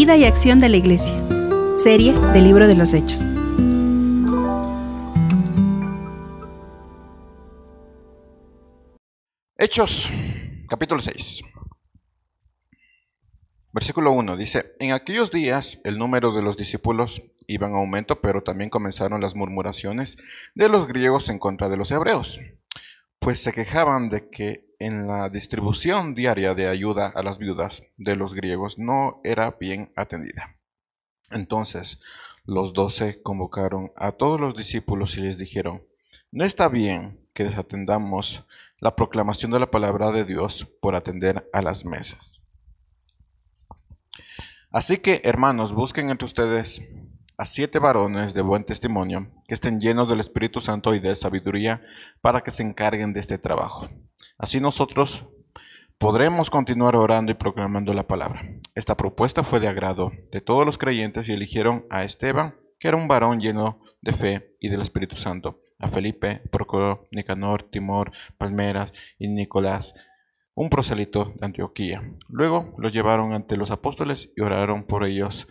Vida y acción de la Iglesia. Serie del Libro de los Hechos. Hechos, capítulo 6. Versículo 1 dice, en aquellos días el número de los discípulos iba en aumento, pero también comenzaron las murmuraciones de los griegos en contra de los hebreos, pues se quejaban de que en la distribución diaria de ayuda a las viudas de los griegos no era bien atendida. Entonces los doce convocaron a todos los discípulos y les dijeron, no está bien que desatendamos la proclamación de la palabra de Dios por atender a las mesas. Así que, hermanos, busquen entre ustedes a siete varones de buen testimonio, que estén llenos del Espíritu Santo y de sabiduría, para que se encarguen de este trabajo. Así nosotros podremos continuar orando y proclamando la palabra. Esta propuesta fue de agrado de todos los creyentes y eligieron a Esteban, que era un varón lleno de fe y del Espíritu Santo, a Felipe, Procoro, Nicanor, Timor, Palmeras y Nicolás, un proselito de Antioquía. Luego los llevaron ante los apóstoles y oraron por ellos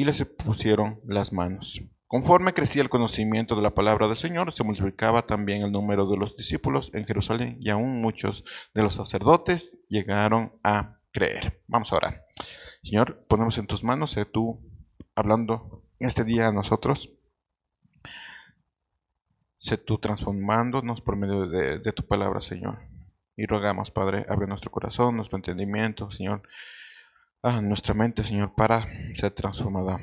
y les pusieron las manos. Conforme crecía el conocimiento de la palabra del Señor, se multiplicaba también el número de los discípulos en Jerusalén y aún muchos de los sacerdotes llegaron a creer. Vamos a orar. Señor, ponemos en tus manos, sé tú hablando este día a nosotros. Sé tú transformándonos por medio de, de tu palabra, Señor. Y rogamos, Padre, abre nuestro corazón, nuestro entendimiento, Señor, a nuestra mente, Señor, para ser transformada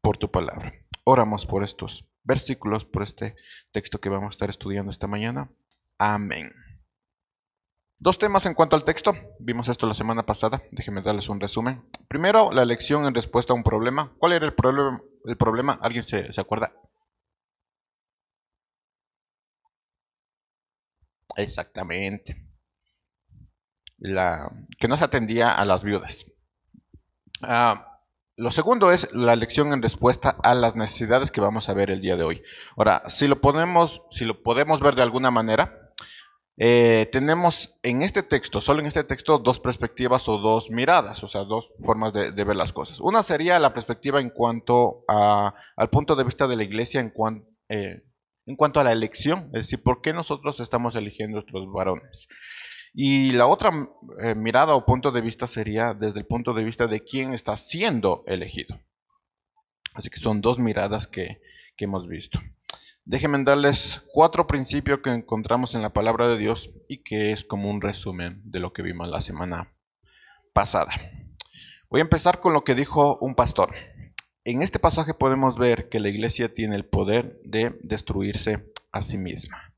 por tu palabra. Oramos por estos versículos, por este texto que vamos a estar estudiando esta mañana. Amén. Dos temas en cuanto al texto. Vimos esto la semana pasada. Déjenme darles un resumen. Primero, la lección en respuesta a un problema. ¿Cuál era el problema? El problema? ¿Alguien se, se acuerda? Exactamente. La, que no se atendía a las viudas. Ah, lo segundo es la lección en respuesta a las necesidades que vamos a ver el día de hoy. Ahora, si lo podemos, si lo podemos ver de alguna manera, eh, tenemos en este texto, solo en este texto, dos perspectivas o dos miradas, o sea, dos formas de, ver las cosas. Una sería la perspectiva en cuanto a, al punto de vista de la iglesia en, eh, en cuanto a la elección, es decir, ¿por qué nosotros estamos eligiendo nuestros varones? Y la otra eh, mirada o punto de vista sería desde el punto de vista de quién está siendo elegido. Así que son dos miradas que, que hemos visto. Déjenme darles cuatro principios que encontramos en la palabra de Dios y que es como un resumen de lo que vimos la semana pasada. Voy a empezar con lo que dijo un pastor. En este pasaje podemos ver que la iglesia tiene el poder de destruirse a sí misma.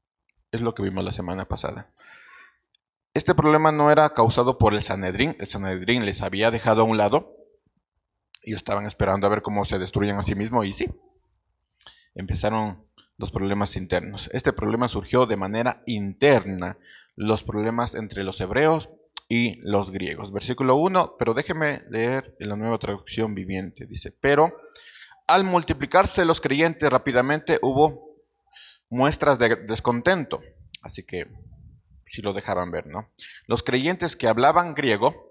Es lo que vimos la semana pasada. Este problema no era causado por el Sanedrín, el Sanedrín les había dejado a un lado y estaban esperando a ver cómo se destruían a sí mismos y sí, empezaron los problemas internos. Este problema surgió de manera interna, los problemas entre los hebreos y los griegos. Versículo 1, pero déjeme leer en la nueva traducción viviente. Dice, pero al multiplicarse los creyentes rápidamente hubo muestras de descontento. Así que si lo dejaban ver, ¿no? Los creyentes que hablaban griego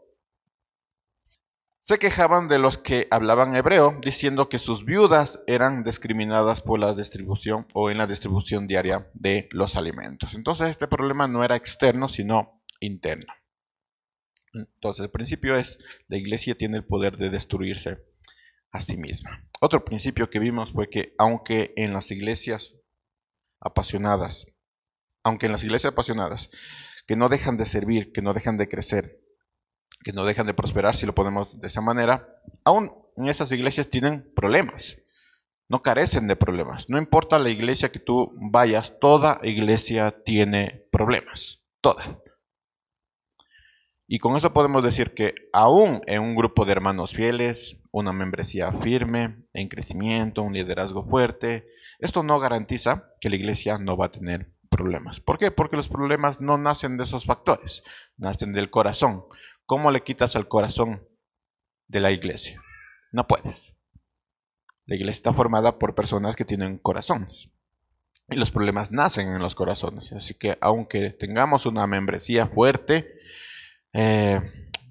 se quejaban de los que hablaban hebreo, diciendo que sus viudas eran discriminadas por la distribución o en la distribución diaria de los alimentos. Entonces este problema no era externo, sino interno. Entonces el principio es, la iglesia tiene el poder de destruirse a sí misma. Otro principio que vimos fue que aunque en las iglesias apasionadas aunque en las iglesias apasionadas, que no dejan de servir, que no dejan de crecer, que no dejan de prosperar, si lo ponemos de esa manera, aún en esas iglesias tienen problemas, no carecen de problemas. No importa la iglesia que tú vayas, toda iglesia tiene problemas, toda. Y con eso podemos decir que aún en un grupo de hermanos fieles, una membresía firme, en crecimiento, un liderazgo fuerte, esto no garantiza que la iglesia no va a tener problemas. ¿Por qué? Porque los problemas no nacen de esos factores, nacen del corazón. ¿Cómo le quitas al corazón de la iglesia? No puedes. La iglesia está formada por personas que tienen corazones. Y los problemas nacen en los corazones. Así que aunque tengamos una membresía fuerte, eh,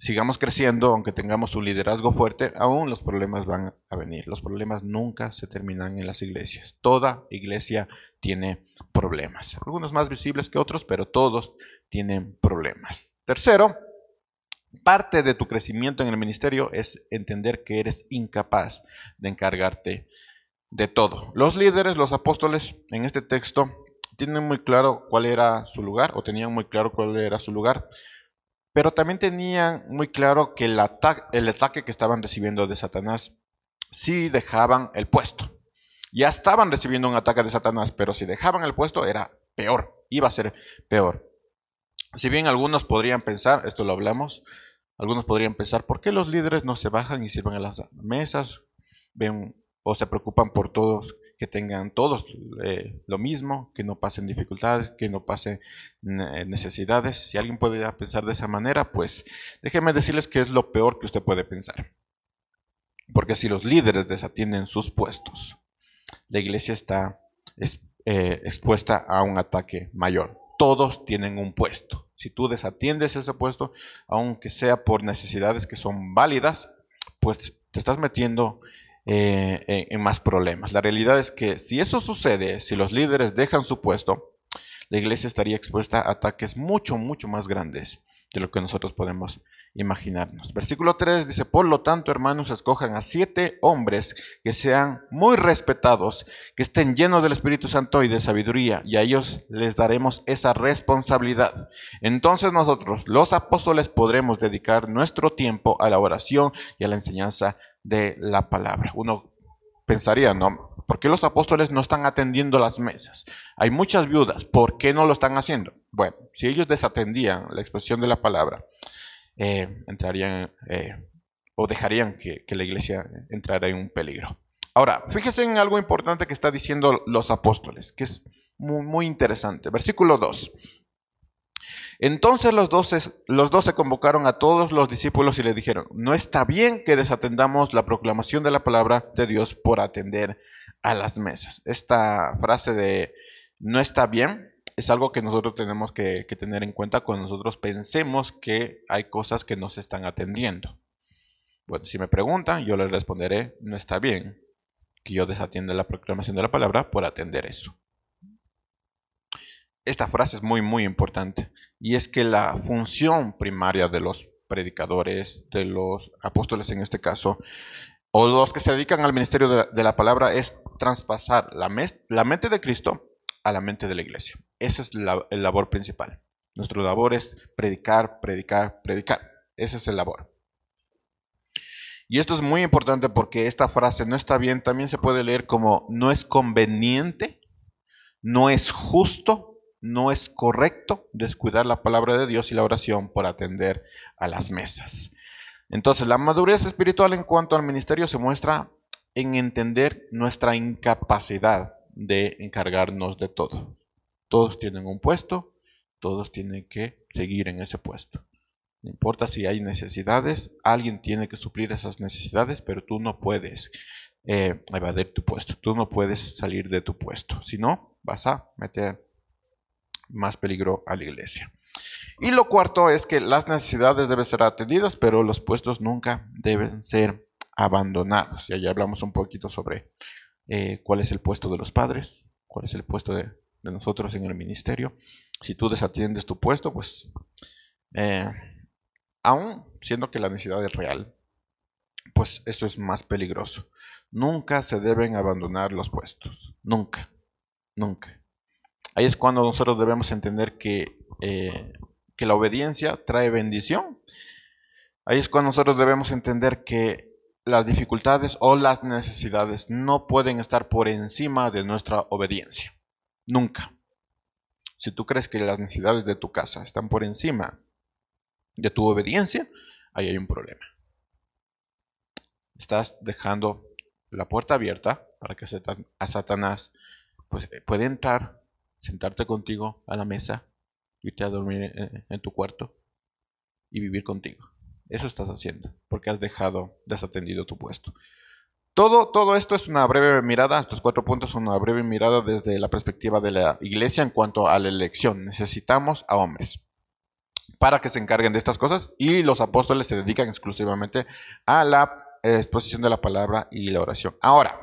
sigamos creciendo, aunque tengamos un liderazgo fuerte, aún los problemas van a venir. Los problemas nunca se terminan en las iglesias. Toda iglesia tiene problemas. Algunos más visibles que otros, pero todos tienen problemas. Tercero, parte de tu crecimiento en el ministerio es entender que eres incapaz de encargarte de todo. Los líderes, los apóstoles, en este texto tienen muy claro cuál era su lugar, o tenían muy claro cuál era su lugar, pero también tenían muy claro que el, el ataque que estaban recibiendo de Satanás sí dejaban el puesto. Ya estaban recibiendo un ataque de Satanás, pero si dejaban el puesto era peor, iba a ser peor. Si bien algunos podrían pensar, esto lo hablamos, algunos podrían pensar, ¿por qué los líderes no se bajan y sirven a las mesas? Ven o se preocupan por todos, que tengan todos eh, lo mismo, que no pasen dificultades, que no pasen necesidades. Si alguien puede pensar de esa manera, pues déjenme decirles que es lo peor que usted puede pensar. Porque si los líderes desatienden sus puestos, la iglesia está eh, expuesta a un ataque mayor. Todos tienen un puesto. Si tú desatiendes ese puesto, aunque sea por necesidades que son válidas, pues te estás metiendo eh, en, más problemas. La realidad es que si eso sucede, si los líderes dejan su puesto, la iglesia estaría expuesta a ataques mucho, mucho más grandes de lo que nosotros podemos imaginarnos. Versículo 3 dice, por lo tanto, hermanos, escojan a siete hombres que sean muy respetados, que estén llenos del Espíritu Santo y de sabiduría, y a ellos les daremos esa responsabilidad. Entonces nosotros, los apóstoles, podremos dedicar nuestro tiempo a la oración y a la enseñanza de la palabra. Uno pensaría, ¿no? ¿Por qué los apóstoles no están atendiendo las mesas? Hay muchas viudas, ¿por qué no lo están haciendo? Bueno, si ellos desatendían la expresión de la palabra, eh, entrarían eh, o dejarían que, que la iglesia entrara en un peligro. Ahora, fíjese en algo importante que está diciendo los apóstoles, que es muy, muy interesante. Versículo 2. Entonces los doce, los convocaron a todos los discípulos y le dijeron, no está bien que desatendamos la proclamación de la palabra de Dios por atender a las mesas. Esta frase de no está bien es algo que nosotros tenemos que, que tener en cuenta cuando nosotros pensemos que hay cosas que no se están atendiendo. Bueno, si me preguntan, yo les responderé, no está bien que yo desatienda la proclamación de la palabra por atender eso. Esta frase es muy, muy importante y es que la función primaria de los predicadores, de los apóstoles en este caso, o los que se dedican al ministerio de la, palabra, es traspasar la, mente de Cristo a la mente de la iglesia. Esa es la el labor principal. Nuestro labor es predicar, predicar, predicar. Ese es el labor. Y esto es muy importante porque esta frase no está bien, también se puede leer como no es conveniente, no es justo no es correcto descuidar la palabra de Dios y la oración por atender a las mesas. Entonces, la madurez espiritual en cuanto al ministerio se muestra en entender nuestra incapacidad de encargarnos de todo. Todos tienen un puesto, todos tienen que seguir en ese puesto. No importa si hay necesidades, alguien tiene que suplir esas necesidades, pero tú no puedes eh, evadir tu puesto, tú no puedes salir de tu puesto. Si no, vas a meter más peligro a la iglesia. Y lo cuarto es que las necesidades deben ser atendidas, pero los puestos nunca deben ser abandonados. Y allá hablamos un poquito sobre eh, cuál es el puesto de los padres, cuál es el puesto de, nosotros en el ministerio. Si tú desatiendes tu puesto, pues eh, aún siendo que la necesidad es real, pues eso es más peligroso. Nunca se deben abandonar los puestos. Nunca. Nunca. Ahí es cuando nosotros debemos entender que, eh, que la obediencia trae bendición. Ahí es cuando nosotros debemos entender que las dificultades o las necesidades no pueden estar por encima de nuestra obediencia. Nunca. Si tú crees que las necesidades de tu casa están por encima de tu obediencia, ahí hay un problema. Estás dejando la puerta abierta para que a Satanás pues, puede entrar sentarte contigo a la mesa, irte a dormir en, tu cuarto y vivir contigo. Eso estás haciendo, porque has dejado desatendido tu puesto. Todo, todo esto es una breve mirada, estos cuatro puntos son una breve mirada desde la perspectiva de la iglesia en cuanto a la elección. Necesitamos a hombres. para que se encarguen de estas cosas y los apóstoles se dedican exclusivamente a la exposición de la palabra y la oración. Ahora,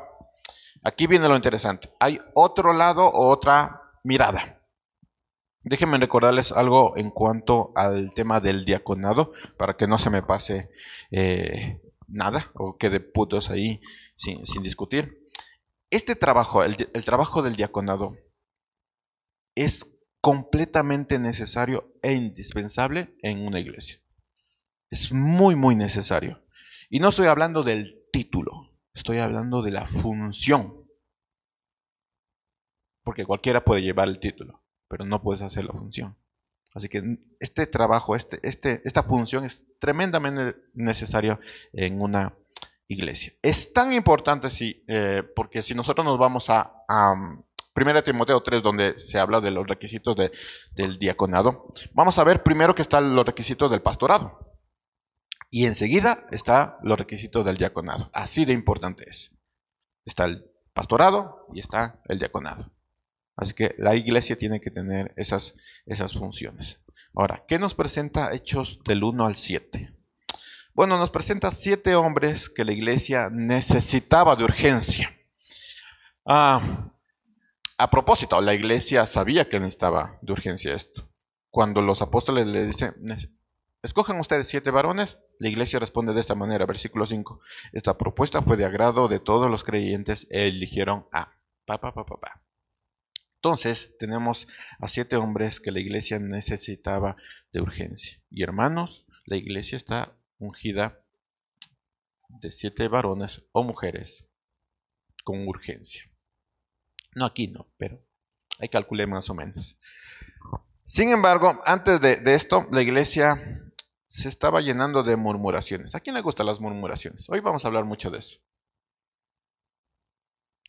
aquí viene lo interesante. Hay otro lado o otra mirada. Déjenme recordarles algo en cuanto al tema del diaconado, para que no se me pase eh, nada o quede putos ahí sin, discutir. Este trabajo, el, el trabajo del diaconado, es completamente necesario e indispensable en una iglesia. Es muy, muy necesario. Y no estoy hablando del título, estoy hablando de la función. Porque cualquiera puede llevar el título, pero no puedes hacer la función. Así que este trabajo, este, este, esta función es tremendamente necesaria en una iglesia. Es tan importante, sí, eh, porque si nosotros nos vamos a, Primera Timoteo 3, donde se habla de los requisitos del diaconado. Vamos a ver primero que están los requisitos del pastorado. Y enseguida está los requisitos del diaconado. Así de importante es. Está el pastorado y está el diaconado. Así que la iglesia tiene que tener esas, esas funciones. Ahora, ¿qué nos presenta Hechos del 1 al 7? Bueno, nos presenta siete hombres que la iglesia necesitaba de urgencia. Ah, a propósito, la iglesia sabía que necesitaba de urgencia esto. Cuando los apóstoles le dicen, escojan ustedes siete varones, la iglesia responde de esta manera, versículo 5. Esta propuesta fue de agrado de todos los creyentes e eligieron a pa, pa, pa, pa, Entonces, tenemos a siete hombres que la iglesia necesitaba de urgencia. Y hermanos, la iglesia está ungida de siete varones o mujeres con urgencia. No aquí no, pero ahí calculé más o menos. Sin embargo, antes de, esto, la iglesia se estaba llenando de murmuraciones. ¿A quién le gustan las murmuraciones? Hoy vamos a hablar mucho de eso.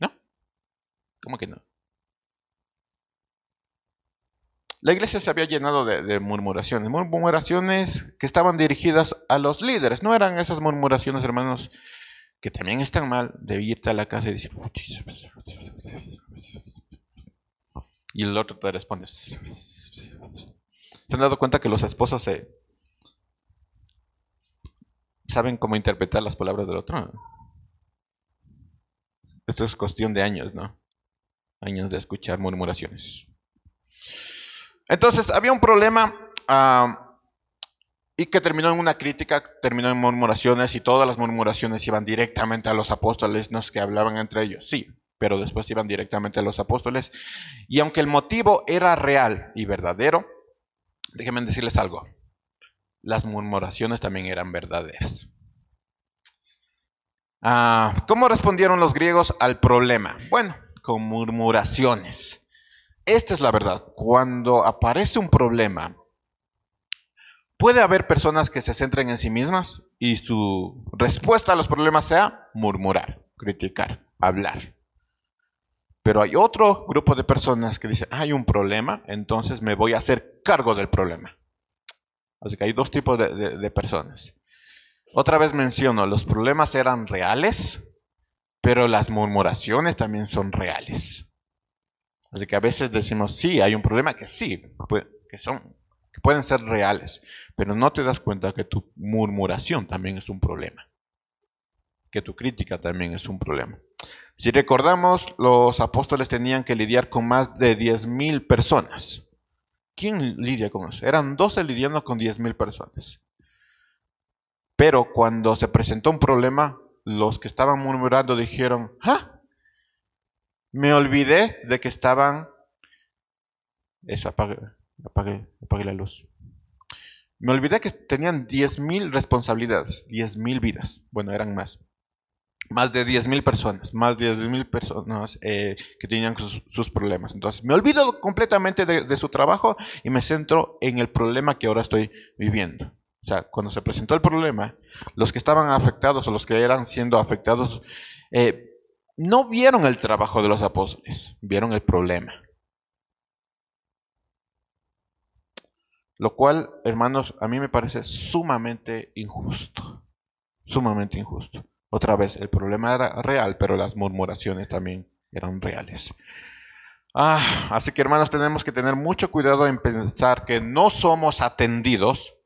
¿No? ¿Cómo que no? La iglesia se había llenado de, murmuraciones, murmuraciones que estaban dirigidas a los líderes. No eran esas murmuraciones, hermanos, que también están mal, de irte a la casa y decir, y el otro te responde. ¿Se han dado cuenta que los esposos se saben cómo interpretar las palabras del otro? Esto es cuestión de años, ¿no? Años de escuchar murmuraciones. Entonces, había un problema ah, y que terminó en una crítica, terminó en murmuraciones y todas las murmuraciones iban directamente a los apóstoles, no es que hablaban entre ellos, sí, pero después iban directamente a los apóstoles. Y aunque el motivo era real y verdadero, déjenme decirles algo, las murmuraciones también eran verdaderas. Ah, ¿Cómo respondieron los griegos al problema? Bueno, con murmuraciones. Esta es la verdad. Cuando aparece un problema, puede haber personas que se centren en sí mismas y su respuesta a los problemas sea murmurar, criticar, hablar. Pero hay otro grupo de personas que dicen, hay un problema, entonces me voy a hacer cargo del problema. Así que hay dos tipos de, personas. Otra vez menciono, los problemas eran reales, pero las murmuraciones también son reales. Así que a veces decimos, sí, hay un problema que sí, que, son, que pueden ser reales, pero no te das cuenta que tu murmuración también es un problema, que tu crítica también es un problema. Si recordamos, los apóstoles tenían que lidiar con más de 10.000 personas. ¿Quién lidia con eso? Eran 12 lidiando con 10.000 personas. Pero cuando se presentó un problema, los que estaban murmurando dijeron, ¡ah! Me olvidé de que estaban... Eso, apague, apague, apague la luz. Me olvidé que tenían 10.000 responsabilidades, 10.000 vidas. Bueno, eran más más de 10.000 personas, más de 10.000 personas eh, que tenían sus, problemas. Entonces, me olvido completamente de, su trabajo y me centro en el problema que ahora estoy viviendo. O sea, cuando se presentó el problema, los que estaban afectados o los que eran siendo afectados, eh, no vieron el trabajo de los apóstoles, vieron el problema. Lo cual, hermanos, a mí me parece sumamente injusto. Sumamente injusto. Otra vez, el problema era real, pero las murmuraciones también eran reales. Ah, así que hermanos, tenemos que tener mucho cuidado en pensar que no somos atendidos,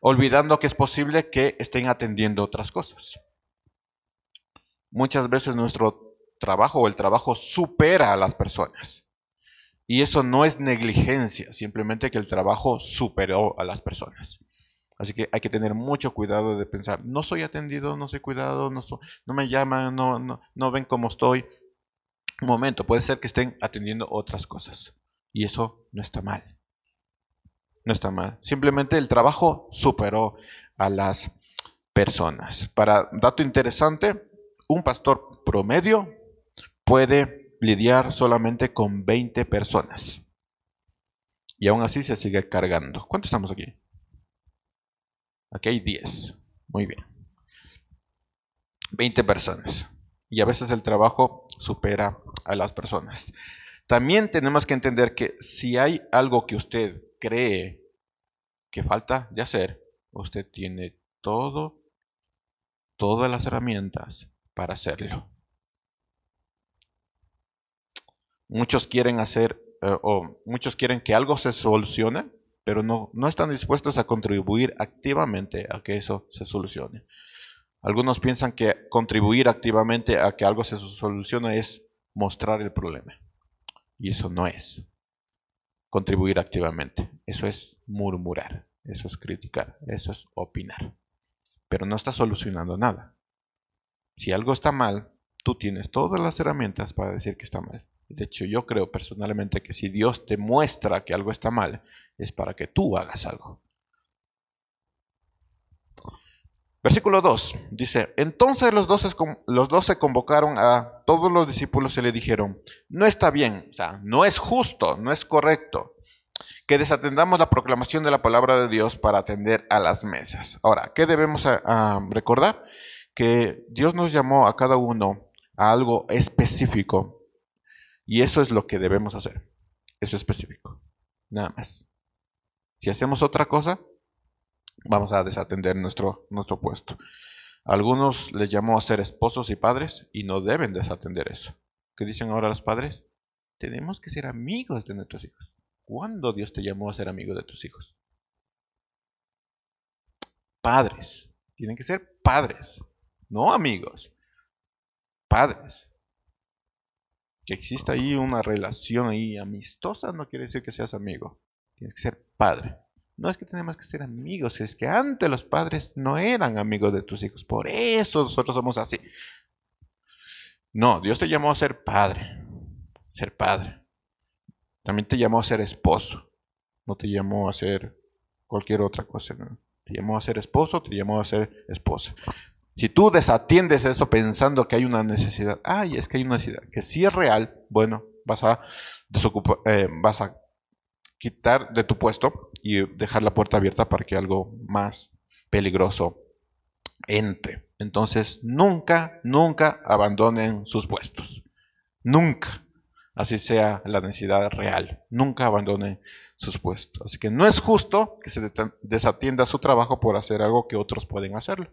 olvidando que es posible que estén atendiendo otras cosas. Muchas veces nuestro trabajo o el trabajo supera a las personas. Y eso no es negligencia, simplemente que el trabajo superó a las personas. Así que hay que tener mucho cuidado de pensar, no soy atendido, no soy cuidado, no, no me llaman, no, no, no ven cómo estoy. Un momento, puede ser que estén atendiendo otras cosas. Y eso no está mal. No está mal. Simplemente el trabajo superó a las personas. Para dato interesante, un pastor promedio puede lidiar solamente con 20 personas. Y aún así se sigue cargando. ¿Cuántos estamos aquí? Aquí hay 10. Muy bien. 20 personas. Y a veces el trabajo supera a las personas. También tenemos que entender que si hay algo que usted cree que falta de hacer, usted tiene todo, todas las herramientas para hacerlo. Muchos quieren hacer, eh, o muchos quieren que algo se solucione, pero no, no están dispuestos a contribuir activamente a que eso se solucione. Algunos piensan que contribuir activamente a que algo se solucione es mostrar el problema. Y eso no es contribuir activamente. Eso es murmurar, eso es criticar, eso es opinar. Pero no está solucionando nada. Si algo está mal, tú tienes todas las herramientas para decir que está mal. De hecho, yo creo personalmente que si Dios te muestra que algo está mal, es para que tú hagas algo. Versículo 2 dice, entonces los doce, los convocaron a todos los discípulos y le dijeron, no está bien, o sea, no es justo, no es correcto que desatendamos la proclamación de la palabra de Dios para atender a las mesas. Ahora, ¿qué debemos recordar? Que Dios nos llamó a cada uno a algo específico y eso es lo que debemos hacer. Eso específico. Nada más. Si hacemos otra cosa, vamos a desatender nuestro, nuestro puesto. Algunos les llamó a ser esposos y padres y no deben desatender eso. ¿Qué dicen ahora los padres? Tenemos que ser amigos de nuestros hijos. ¿Cuándo Dios te llamó a ser amigo de tus hijos? Padres. Tienen que ser padres, no amigos. Padres que exista ahí una relación ahí amistosa no quiere decir que seas amigo. Tienes que ser padre. No es que tenemos que ser amigos, es que antes los padres no eran amigos de tus hijos. Por eso nosotros somos así. No, Dios te llamó a ser padre. Ser padre. También te llamó a ser esposo. No te llamó a ser cualquier otra cosa. Te llamó a ser esposo, te llamó a ser esposa. Si tú desatiendes eso pensando que hay una necesidad, ay, es que hay una necesidad, que si es real, bueno, vas a, eh, vas a quitar de tu puesto y dejar la puerta abierta para que algo más peligroso entre. Entonces, nunca, nunca abandonen sus puestos. Nunca. Así sea la necesidad real. Nunca abandonen sus puestos. Así que no es justo que se desatienda su trabajo por hacer algo que otros pueden hacerlo.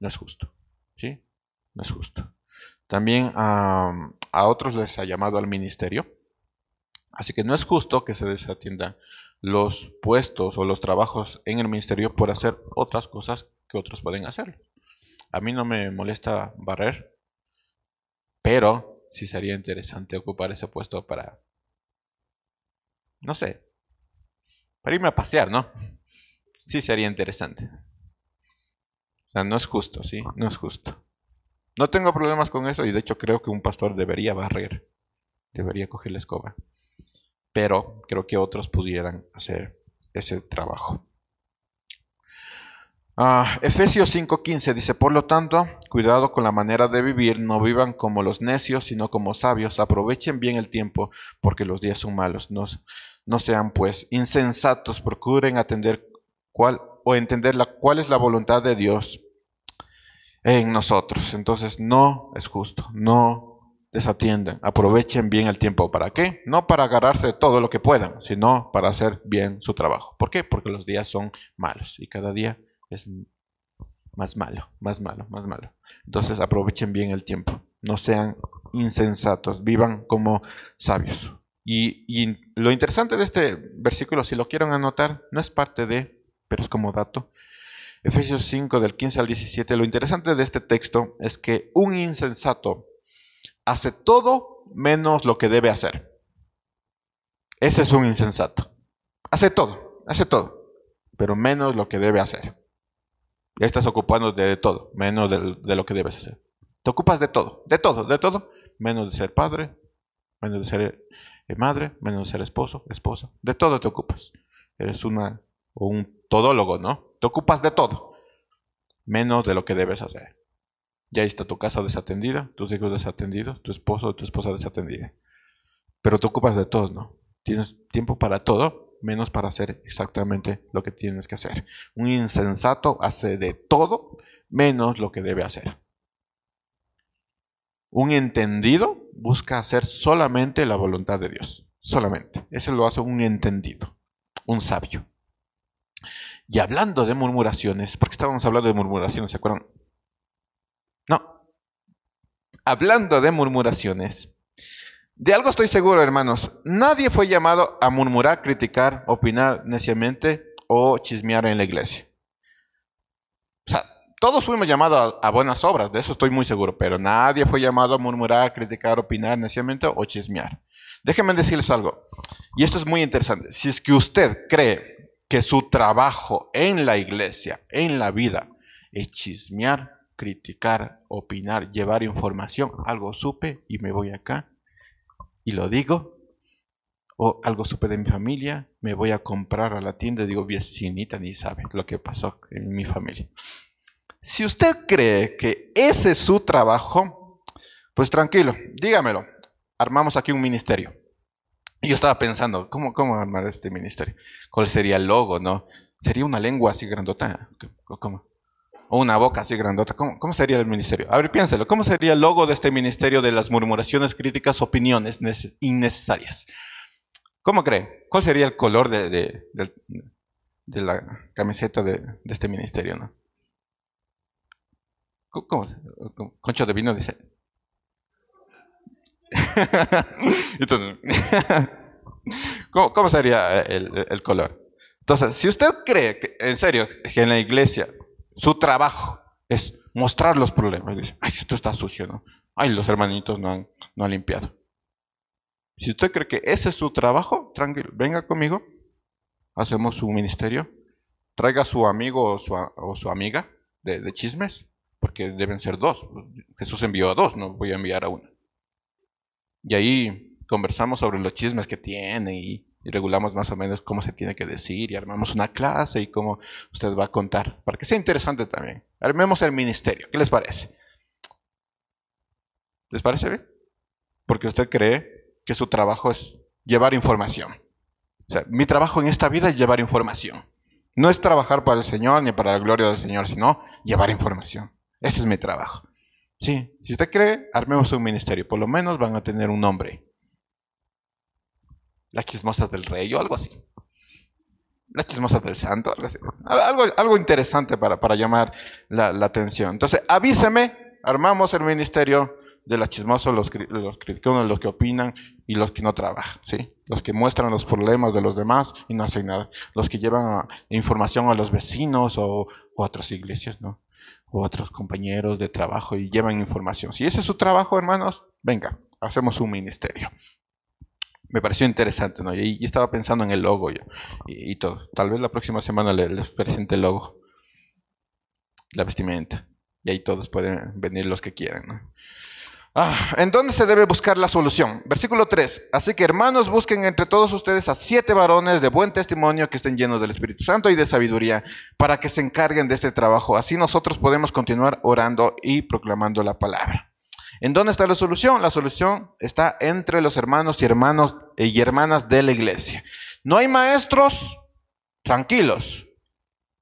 No es justo. ¿Sí? No es justo. También a otros les ha llamado al ministerio. Así que no es justo que se desatiendan los puestos o los trabajos en el ministerio por hacer otras cosas que otros pueden hacer. A mí no me molesta barrer, pero sí sería interesante ocupar ese puesto para, no sé, para irme a pasear, ¿no? Sí sería interesante no es justo, ¿sí? No es justo. No tengo problemas con eso y de hecho creo que un pastor debería barrer, debería coger la escoba. Pero creo que otros pudieran hacer ese trabajo. Ah, Efesios 5:15 dice, por lo tanto, cuidado con la manera de vivir, no vivan como los necios, sino como sabios, aprovechen bien el tiempo, porque los días son malos. No, no sean pues insensatos, procuren atender cuál o entender la, cuál es la voluntad de Dios en nosotros. Entonces no es justo, no desatienden, aprovechen bien el tiempo. ¿Para qué? No para agarrarse de todo lo que puedan, sino para hacer bien su trabajo. ¿Por qué? Porque los días son malos y cada día es más malo, más malo, más malo. Entonces aprovechen bien el tiempo, no sean insensatos, vivan como sabios. Y, lo interesante de este versículo, si lo quieren anotar, no es parte de, pero es como dato. Efesios 5 del 15 al 17, lo interesante de este texto es que un insensato hace todo menos lo que debe hacer. Ese es un insensato. Hace todo, hace todo, pero menos lo que debe hacer. Ya estás ocupando de todo, menos de, lo que debes hacer. Te ocupas de todo, de todo, de todo, menos de ser padre, menos de ser eh, madre, menos de ser esposo, esposa, de todo te ocupas. Eres una, un todólogo, ¿no? Te ocupas de todo, menos de lo que debes hacer. Ya está tu casa desatendida, tus hijos desatendidos, tu esposo, tu esposa desatendida. Pero te ocupas de todo, ¿no? Tienes tiempo para todo, menos para hacer exactamente lo que tienes que hacer. Un insensato hace de todo, menos lo que debe hacer. Un entendido busca hacer solamente la voluntad de Dios. Solamente. Ese lo hace un entendido, un sabio. Y hablando de murmuraciones, porque estábamos hablando de murmuraciones, ¿se acuerdan? No. Hablando de murmuraciones, de algo estoy seguro, hermanos. Nadie fue llamado a murmurar, criticar, opinar neciamente o chismear en la iglesia. O sea, todos fuimos llamados a, buenas obras, de eso estoy muy seguro, pero nadie fue llamado a murmurar, criticar, opinar neciamente o chismear. Déjenme decirles algo, y esto es muy interesante. Si es que usted cree que su trabajo en la iglesia, en la vida, es chismear, criticar, opinar, llevar información, algo supe y me voy acá y lo digo, o algo supe de mi familia, me voy a comprar a la tienda y digo, vecinita ni sabe lo que pasó en mi familia. Si usted cree que ese es su trabajo, pues tranquilo, dígamelo. Armamos aquí un ministerio. Yo estaba pensando, ¿cómo, cómo armar este ministerio? ¿Cuál sería el logo, no? ¿Sería una lengua así grandota? ¿Cómo? ¿O una boca así grandota? ¿Cómo, ¿Cómo, sería el ministerio? A ver, piénselo. ¿Cómo sería el logo de este ministerio de las murmuraciones, críticas, opiniones innecesarias? ¿Cómo cree? ¿Cuál sería el color de, de, la camiseta de, este ministerio, no? ¿Cómo, Concho de vino dice. ¿Cómo, sería el, color? Entonces, si usted cree que, en serio, que en la iglesia su trabajo es mostrar los problemas, dice, ay, esto está sucio, ¿no? Ay, los hermanitos no han, no han limpiado. Si usted cree que ese es su trabajo, tranquilo, venga conmigo, hacemos un ministerio, traiga a su amigo o su, o su amiga de, de chismes, porque deben ser dos. Jesús envió a dos, no voy a enviar a uno. Y ahí conversamos sobre los chismes que tiene y, regulamos más o menos cómo se tiene que decir y armamos una clase y cómo usted va a contar, para que sea interesante también. Armemos el ministerio, ¿qué les parece? ¿Les parece bien? Porque usted cree que su trabajo es llevar información. O sea, mi trabajo en esta vida es llevar información. No es trabajar para el Señor ni para la gloria del Señor, sino llevar información. Ese es mi trabajo. Sí, si usted cree, armemos un ministerio. Por lo menos van a tener un nombre. Las chismosas del rey o algo así. Las chismosas del santo, algo así. Algo, algo interesante para, para llamar la, atención. Entonces, avíseme, armamos el ministerio de las chismosas, los, los los que opinan y los que no trabajan, ¿sí? Los que muestran los problemas de los demás y no hacen nada. Los que llevan información a los vecinos o, o a otras iglesias, ¿no? O otros compañeros de trabajo y llevan información. Si ese es su trabajo, hermanos, venga, hacemos un ministerio. Me pareció interesante, ¿no? Y, estaba pensando en el logo yo, y, todo. Tal vez la próxima semana les, presente el logo, la vestimenta. Y ahí todos pueden venir los que quieran, ¿no? Ah, ¿En dónde se debe buscar la solución? Versículo 3. Así que hermanos, busquen entre todos ustedes a siete varones de buen testimonio que estén llenos del Espíritu Santo y de sabiduría para que se encarguen de este trabajo. Así nosotros podemos continuar orando y proclamando la palabra. ¿En dónde está la solución? La solución está entre los hermanos y hermanos y hermanas de la iglesia. No hay maestros, tranquilos.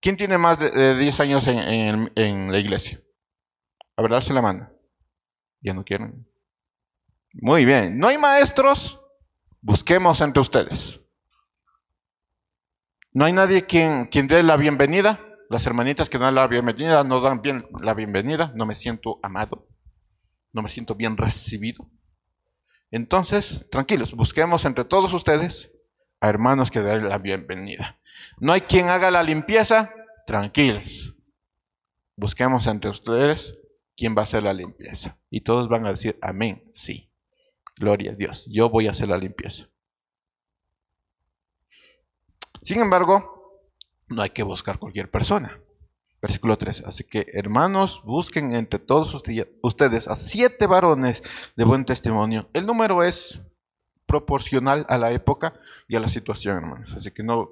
¿Quién tiene más de 10 años en, en la iglesia? A ver, darse la mano. Ya no quieren. Muy bien. ¿No hay maestros? Busquemos entre ustedes. ¿No hay nadie quien, quien dé la bienvenida? Las hermanitas que dan la bienvenida no dan bien la bienvenida. No me siento amado. No me siento bien recibido. Entonces, tranquilos, busquemos entre todos ustedes a hermanos que den la bienvenida. No hay quien haga la limpieza, tranquilos. Busquemos entre ustedes quién va a hacer la limpieza. Y todos van a decir, amén, sí. Gloria a Dios, yo voy a hacer la limpieza. Sin embargo, no hay que buscar cualquier persona. Versículo 3. Así que, hermanos, busquen entre todos ustedes a siete varones de buen testimonio. El número es proporcional a la época y a la situación, hermanos. Así que no,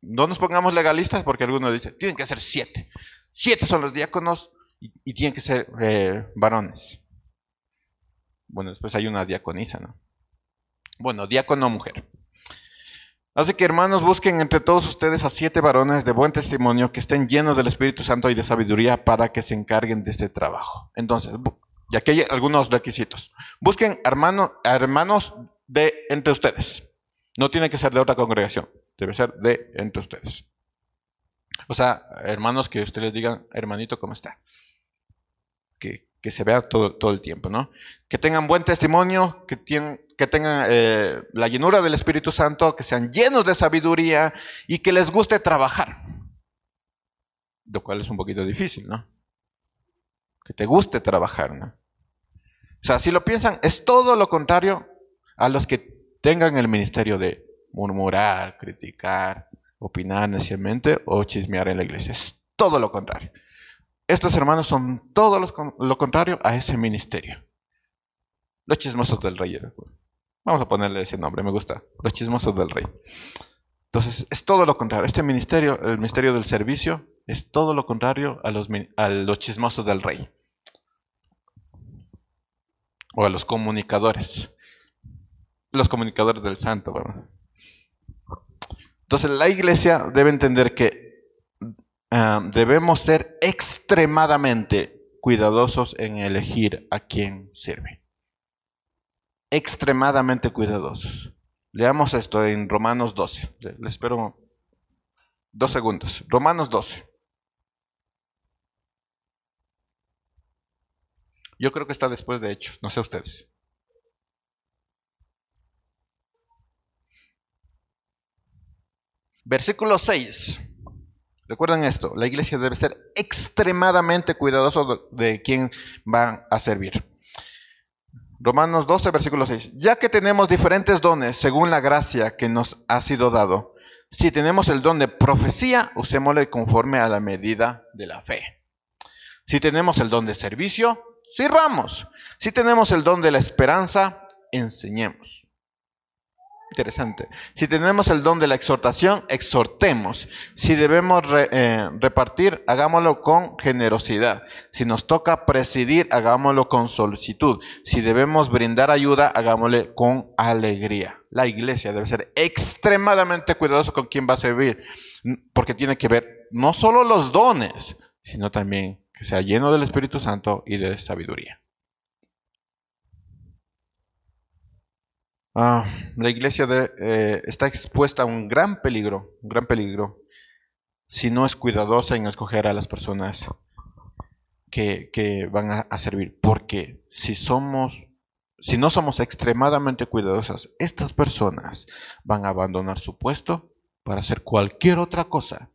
no nos pongamos legalistas porque algunos dicen, tienen que ser siete. Siete son los diáconos y, tienen que ser eh, varones. Bueno, después hay una diaconisa, ¿no? Bueno, diácono mujer. Así que hermanos, busquen entre todos ustedes a siete varones de buen testimonio que estén llenos del Espíritu Santo y de sabiduría para que se encarguen de este trabajo. Entonces, y aquí hay algunos requisitos. Busquen hermano, hermanos de entre ustedes. No tiene que ser de otra congregación, debe ser de entre ustedes. O sea, hermanos que ustedes digan, hermanito, ¿cómo está? Que, se vea todo, todo, el tiempo, ¿no? Que tengan buen testimonio, que, que tengan eh, la llenura del Espíritu Santo, que sean llenos de sabiduría y que les guste trabajar. Lo cual es un poquito difícil, ¿no? Que te guste trabajar, ¿no? O sea, si lo piensan, es todo lo contrario a los que tengan el ministerio de murmurar, criticar, opinar neciamente o chismear en la iglesia. Es todo lo contrario. Estos hermanos son todo lo contrario a ese ministerio. Los chismosos del rey. Vamos a ponerle ese nombre, me gusta. Los chismosos del rey. Entonces, es todo lo contrario. Este ministerio, el ministerio del servicio, es todo lo contrario a los, a los chismosos del rey. O a los comunicadores los comunicadores del santo. ¿verdad? Entonces la iglesia debe entender que ah, debemos ser extremadamente cuidadosos en elegir a quién sirve. Extremadamente cuidadosos. Leamos esto en Romanos 12. Le espero dos segundos. Romanos 12. Yo creo que está después de Hechos, no sé ustedes. Versículo 6. Recuerden esto, la iglesia debe ser extremadamente cuidadoso de quién van a servir. Romanos 12, versículo 6. Ya que tenemos diferentes dones según la gracia que nos ha sido dado, si tenemos el don de profecía, usémosle conforme a la medida de la fe. Si tenemos el don de servicio, sirvamos. Si tenemos el don de la esperanza, enseñemos. Interesante. Si tenemos el don de la exhortación, exhortemos. Si debemos eh, repartir, hagámoslo con generosidad. Si nos toca presidir, hagámoslo con solicitud. Si debemos brindar ayuda, hagámosle con alegría. La iglesia debe ser extremadamente cuidadosa con quién va a servir, porque tiene que ver no solo los dones, sino también que sea lleno del Espíritu Santo y de sabiduría. Ah, la iglesia eh, está expuesta a un gran peligro, un gran peligro, si no es cuidadosa en escoger a las personas que, van a, a, servir. Porque si somos, si no somos extremadamente cuidadosas, estas personas van a abandonar su puesto para hacer cualquier otra cosa,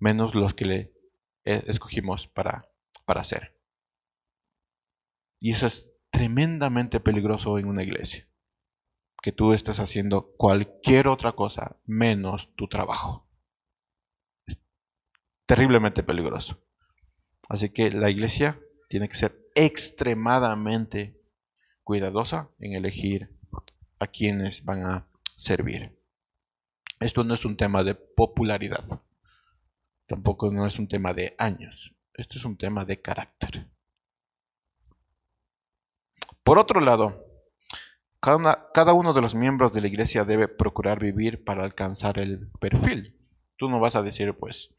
menos los que le eh, escogimos para, para hacer. Y eso es tremendamente peligroso en una iglesia que tú estés haciendo cualquier otra cosa menos tu trabajo. Es terriblemente peligroso. Así que la iglesia tiene que ser extremadamente cuidadosa en elegir a quienes van a servir. Esto no es un tema de popularidad. Tampoco no es un tema de años. Esto es un tema de carácter. Por otro lado, cada, uno de los miembros de la iglesia debe procurar vivir para alcanzar el perfil. Tú no vas a decir, pues,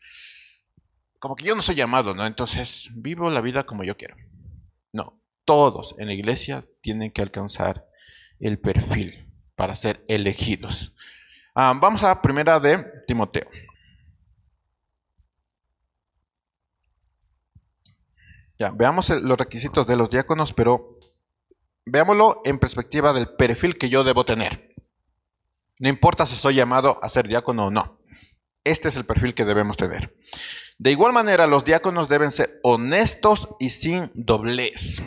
como que yo no soy llamado, ¿no? Entonces vivo la vida como yo quiero. No, todos en la iglesia tienen que alcanzar el perfil para ser elegidos. Ah, vamos a primera de Timoteo. Ya, veamos los requisitos de los diáconos, pero veámoslo en perspectiva del perfil que yo debo tener. No importa si soy llamado a ser diácono o no. Este es el perfil que debemos tener. De igual manera, los diáconos deben ser honestos y sin doblez.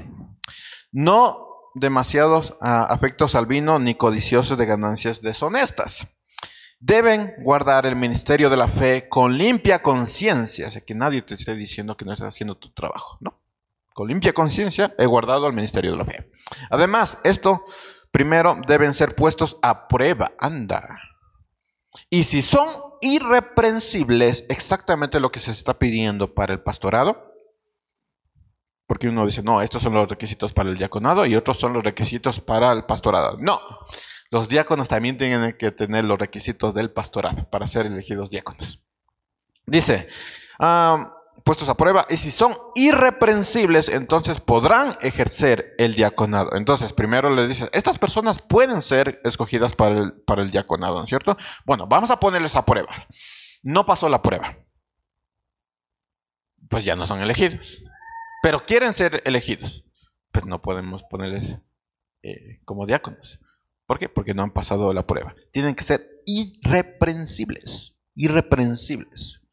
No demasiados ah, afectos al vino ni codiciosos de ganancias deshonestas. Deben guardar el ministerio de la fe con limpia conciencia. O que nadie te esté diciendo que no estás haciendo tu trabajo, ¿no? Con limpia conciencia he guardado el ministerio de la fe. Además, esto primero deben ser puestos a prueba. Anda. Y si son irreprensibles, exactamente lo que se está pidiendo para el pastorado, porque uno dice, no, estos son los requisitos para el diaconado y otros son los requisitos para el pastorado. No, los diáconos también tienen que tener los requisitos del pastorado para ser elegidos diáconos. Dice, puestos a prueba, y si son irreprensibles, entonces podrán ejercer el diaconado. Entonces, primero le dice, estas personas pueden ser escogidas para el, para el diaconado, ¿no es cierto? Bueno, vamos a ponerles a prueba. No pasó la prueba. Pues ya no son elegidos. Pero quieren ser elegidos. Pues no podemos ponerles eh, como diáconos. ¿Por qué? Porque no han pasado la prueba. Tienen que ser irreprensibles. Irreprensibles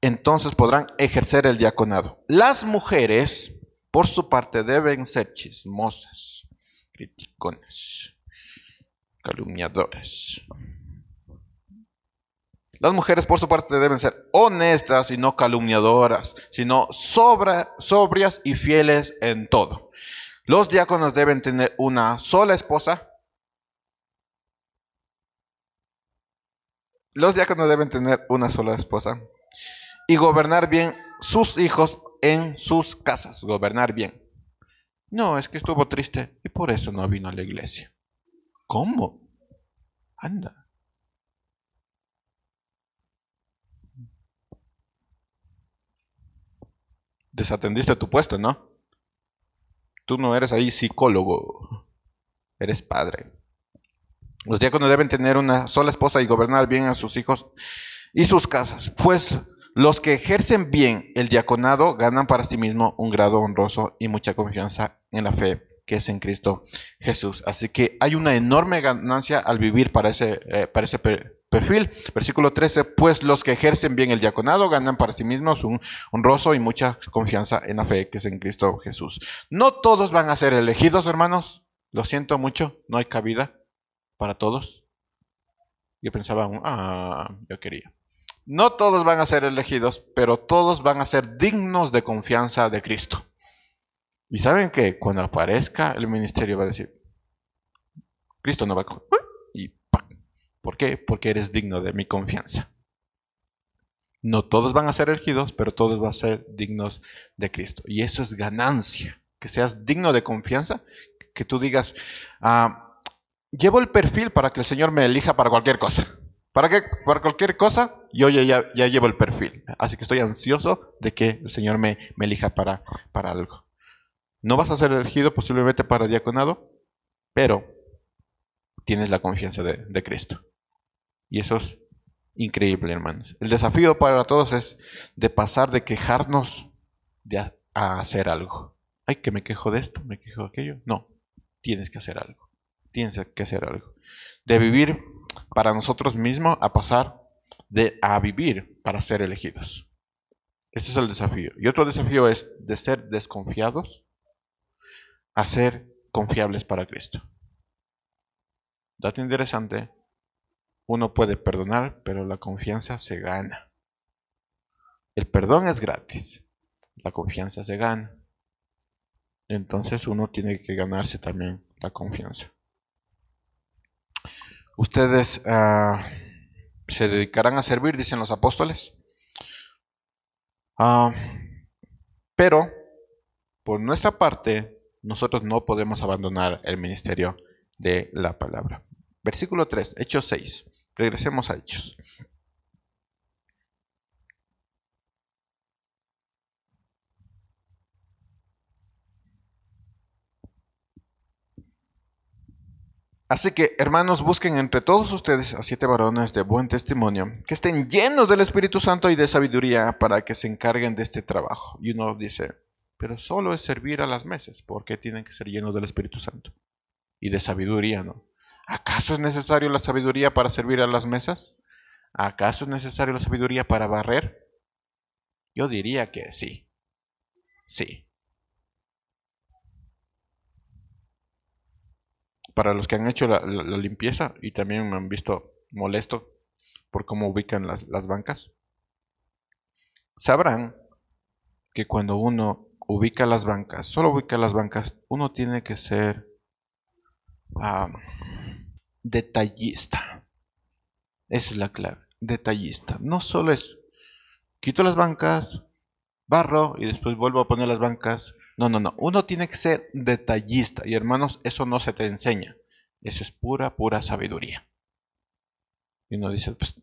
entonces podrán ejercer el diaconado. Las mujeres, por su parte, deben ser chismosas, criticonas, calumniadoras. Las mujeres, por su parte, deben ser honestas y no calumniadoras, sino sobrias y fieles en todo. Los diáconos deben tener una sola esposa. Los diáconos deben tener una sola esposa y gobernar bien sus hijos en sus casas, gobernar bien. No, es que estuvo triste y por eso no vino a la iglesia. ¿Cómo? Anda. Desatendiste tu puesto, ¿no? Tú no eres ahí psicólogo, eres padre. Los diáconos deben tener una sola esposa y gobernar bien a sus hijos y sus casas, pues los que ejercen bien el diaconado ganan para sí mismo un grado honroso y mucha confianza en la fe que es en Cristo Jesús. Así que hay una enorme ganancia al vivir para ese, eh, para ese perfil. Versículo 13, pues los que ejercen bien el diaconado ganan para sí mismos un honroso y mucha confianza en la fe que es en Cristo Jesús. No todos van a ser elegidos, hermanos. Lo siento mucho, no hay cabida para todos. Yo pensaba, ah, yo quería. No todos van a ser elegidos, pero todos van a ser dignos de confianza de Cristo. Y saben que cuando aparezca el ministerio va a decir, Cristo no va a... Y ¿Por qué? Porque eres digno de mi confianza. No todos van a ser elegidos, pero todos van a ser dignos de Cristo. Y eso es ganancia. Que seas digno de confianza, que tú digas, ah, llevo el perfil para que el Señor me elija para cualquier cosa. ¿Para qué? Para cualquier cosa, yo ya, ya, llevo el perfil. Así que estoy ansioso de que el Señor me, me elija para, para algo. No vas a ser elegido posiblemente para diaconado, pero tienes la confianza de, de Cristo. Y eso es increíble, hermanos. El desafío para todos es de pasar de quejarnos de a, a hacer algo. Ay, que me quejo de esto, me quejo de aquello. No, tienes que hacer algo. Tienes que hacer algo. De vivir para nosotros mismos a pasar de a vivir para ser elegidos. Ese es el desafío. Y otro desafío es de ser desconfiados a ser confiables para Cristo. Dato interesante, uno puede perdonar, pero la confianza se gana. El perdón es gratis, la confianza se gana. Entonces uno tiene que ganarse también la confianza. Ustedes ah, se dedicarán a servir, dicen los apóstoles. Ah, pero, por nuestra parte, nosotros no podemos abandonar el ministerio de la palabra. Versículo 3, Hechos 6. Regresemos a Hechos. Así que, hermanos, busquen entre todos ustedes a siete varones de buen testimonio, que estén llenos del Espíritu Santo y de sabiduría para que se encarguen de este trabajo. Y uno dice, pero solo es servir a las mesas. porque tienen que ser llenos del Espíritu Santo? Y de sabiduría, ¿no? ¿Acaso es necesario la sabiduría para servir a las mesas? ¿Acaso es necesario la sabiduría para barrer? Yo diría que sí. Sí. Para los que han hecho la, limpieza y también me han visto molesto por cómo ubican las, bancas, sabrán que cuando uno ubica las bancas, solo ubica las bancas, uno tiene que ser detallista. Esa es la clave, detallista. No solo es quito las bancas, barro y después vuelvo a poner las bancas. No, no, no. Uno tiene que ser detallista. Y hermanos, eso no se te enseña. Eso es pura, pura sabiduría. Y uno dice, pues,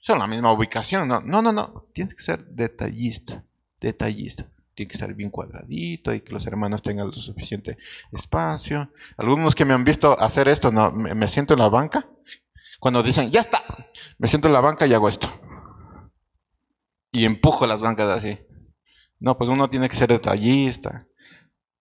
son la misma ubicación. No, no, no, no. Tienes que ser detallista. Detallista. Tiene que estar bien cuadradito y que los hermanos tengan lo suficiente espacio. Algunos que me han visto hacer esto, no, me siento en la banca. Cuando dicen, ya está, me siento en la banca y hago esto y empujo las bancas así. No, pues uno tiene que ser detallista.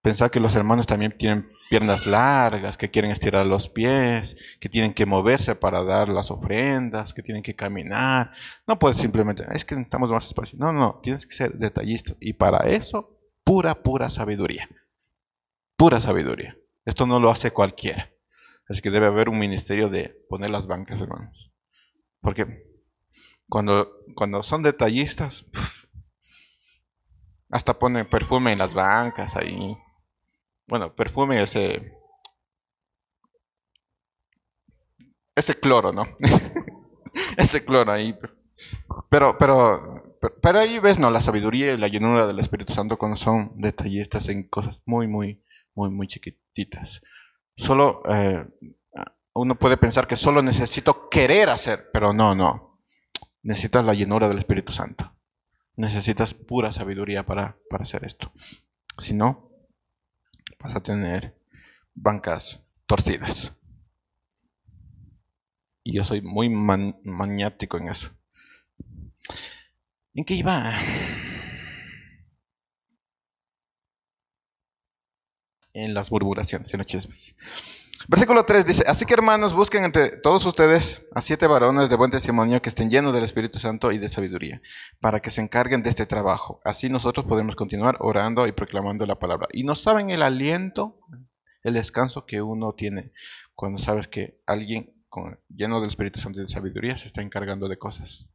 Pensar que los hermanos también tienen piernas largas, que quieren estirar los pies, que tienen que moverse para dar las ofrendas, que tienen que caminar. No puedes simplemente, es que necesitamos más espacio. No, no, tienes que ser detallista. Y para eso, pura, pura sabiduría. Pura sabiduría. Esto no lo hace cualquiera. Así que debe haber un ministerio de poner las bancas, hermanos. Porque cuando, cuando son detallistas, hasta ponen perfume en las bancas ahí. Bueno, perfume ese. Ese cloro, ¿no? ese cloro ahí. Pero, pero, pero, ahí ves, ¿no? La sabiduría y la llenura del Espíritu Santo cuando son detallistas en cosas muy, muy, muy, muy chiquititas. Solo eh, uno puede pensar que solo necesito querer hacer, pero no, no necesitas la llenura del Espíritu Santo. Necesitas pura sabiduría para, hacer esto. Si no, vas a tener bancas torcidas. Y yo soy muy maniático en eso. ¿En qué iba? En las murmuraciones, en los chismes. Versículo 3 dice, así que hermanos, busquen entre todos ustedes a siete varones de buen testimonio que estén llenos del Espíritu Santo y de sabiduría, para que se encarguen de este trabajo. Así nosotros podemos continuar orando y proclamando la palabra. Y no saben el aliento, el descanso que uno tiene cuando sabes que alguien lleno del Espíritu Santo y de sabiduría se está encargando de cosas.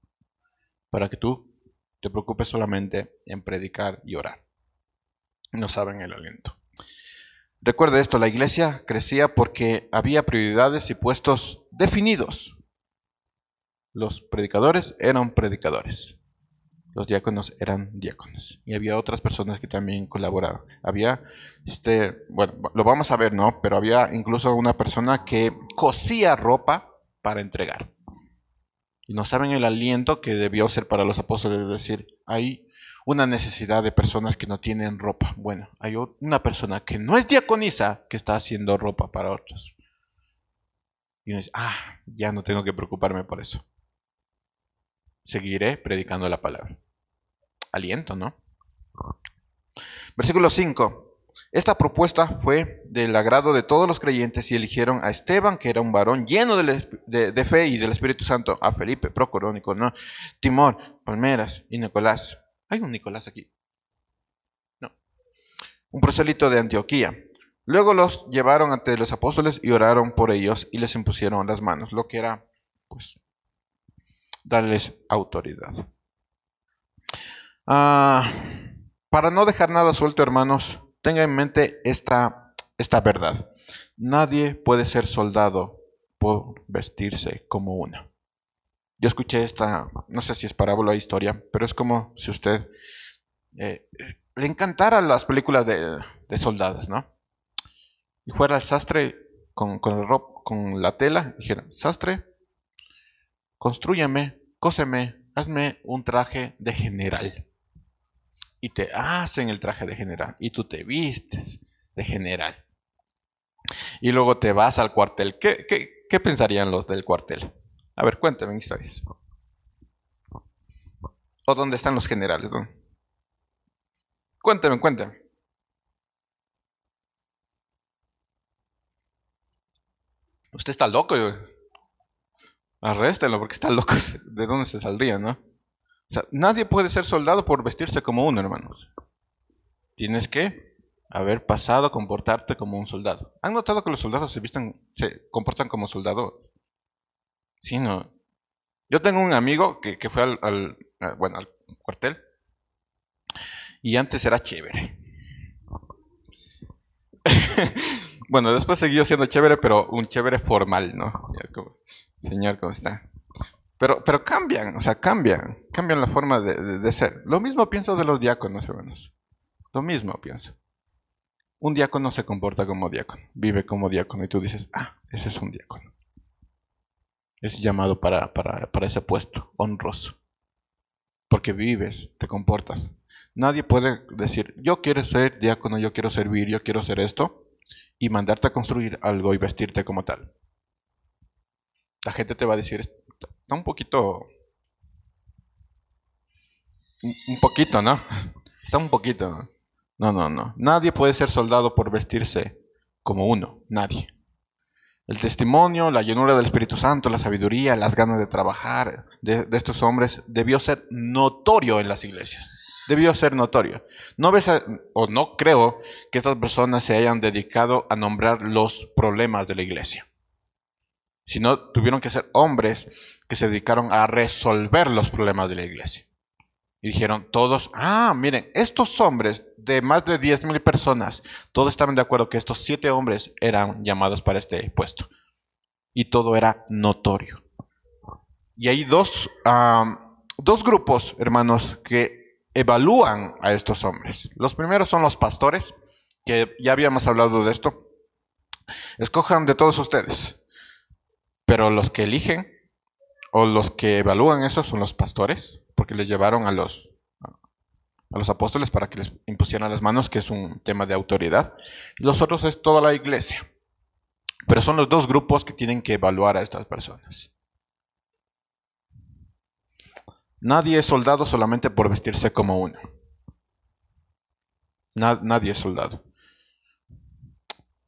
Para que tú te preocupes solamente en predicar y orar. No saben el aliento. Recuerde esto, la iglesia crecía porque había prioridades y puestos definidos. Los predicadores eran predicadores. Los diáconos eran diáconos. Y había otras personas que también colaboraban. Había, este, bueno, lo vamos a ver, ¿no? Pero había incluso una persona que cosía ropa para entregar. Y no saben el aliento que debió ser para los apóstoles de decir, hay una necesidad de personas que no tienen ropa. Bueno, hay una persona que no es diaconisa que está haciendo ropa para otros. Y uno dice, ah, ya no tengo que preocuparme por eso. Seguiré predicando la palabra. Aliento, ¿no? Versículo 5. Esta propuesta fue del agrado de todos los creyentes y eligieron a Esteban, que era un varón lleno de, fe y del Espíritu Santo, a Felipe, Procorónico, ¿no? Timor, Palmeras y Nicolás hay un Nicolás aquí. No. Un prosélito de Antioquía. Luego los llevaron ante los apóstoles y oraron por ellos y les impusieron las manos, lo que era, pues, darles autoridad. Ah, para no dejar nada suelto, hermanos, tenga en mente esta, esta verdad. Nadie puede ser soldado por vestirse como una. Yo escuché esta, no sé si es parábola o historia, pero es como si usted eh, le encantara las películas de, soldados, ¿no? Y fuera el sastre con, con, con la tela, dijera, sastre, construyame, cóseme, hazme un traje de general. Y te hacen el traje de general. Y tú te vistes de general. Y luego te vas al cuartel. ¿Qué, qué, qué pensarían los del cuartel? A ver, cuéntame historias. ¿O dónde están los generales? Cuénteme, cuénteme. Usted está loco. Arréstelo porque está loco. ¿De dónde se saldría, no? O sea, nadie puede ser soldado por vestirse como uno, hermanos. Tienes que haber pasado a comportarte como un soldado. ¿Han notado que los soldados se visten, se comportan como soldados? Sí, no. Yo tengo un amigo que, fue al, bueno, al cuartel y antes era chévere. bueno, después siguió siendo chévere, pero un chévere formal, ¿no? señor, ¿cómo está? Pero, pero cambian, o sea, cambian, cambian la forma de, de ser. Lo mismo pienso de los diáconos, hermanos. Lo mismo pienso. Un diácono se comporta como diácono, vive como diácono y tú dices, ah, ese es un diácono. Es llamado para, para, para ese puesto, honroso. Porque vives, te comportas. Nadie puede decir, yo quiero ser diácono, yo quiero servir, yo quiero hacer esto, y mandarte a construir algo y vestirte como tal. La gente te va a decir, está un poquito... Un poquito, ¿no? Está un poquito. No, no, no. Nadie puede ser soldado por vestirse como uno. Nadie. El testimonio, la llenura del Espíritu Santo, la sabiduría, las ganas de trabajar de, estos hombres debió ser notorio en las iglesias. Debió ser notorio. No ves o no creo que estas personas se hayan dedicado a nombrar los problemas de la iglesia. Sino tuvieron que ser hombres que se dedicaron a resolver los problemas de la iglesia. Y dijeron todos, ah, miren, estos hombres de más de 10.000 personas, todos estaban de acuerdo que estos siete hombres eran llamados para este puesto. Y todo era notorio. Y hay dos, dos grupos, hermanos, que evalúan a estos hombres. Los primeros son los pastores, que ya habíamos hablado de esto. Escojan de todos ustedes. Pero los que eligen o los que evalúan eso son los pastores porque les llevaron a los, a los apóstoles para que les impusieran las manos, que es un tema de autoridad. Los otros es toda la iglesia. Pero son los dos grupos que tienen que evaluar a estas personas. Nadie es soldado solamente por vestirse como uno. nadie es soldado.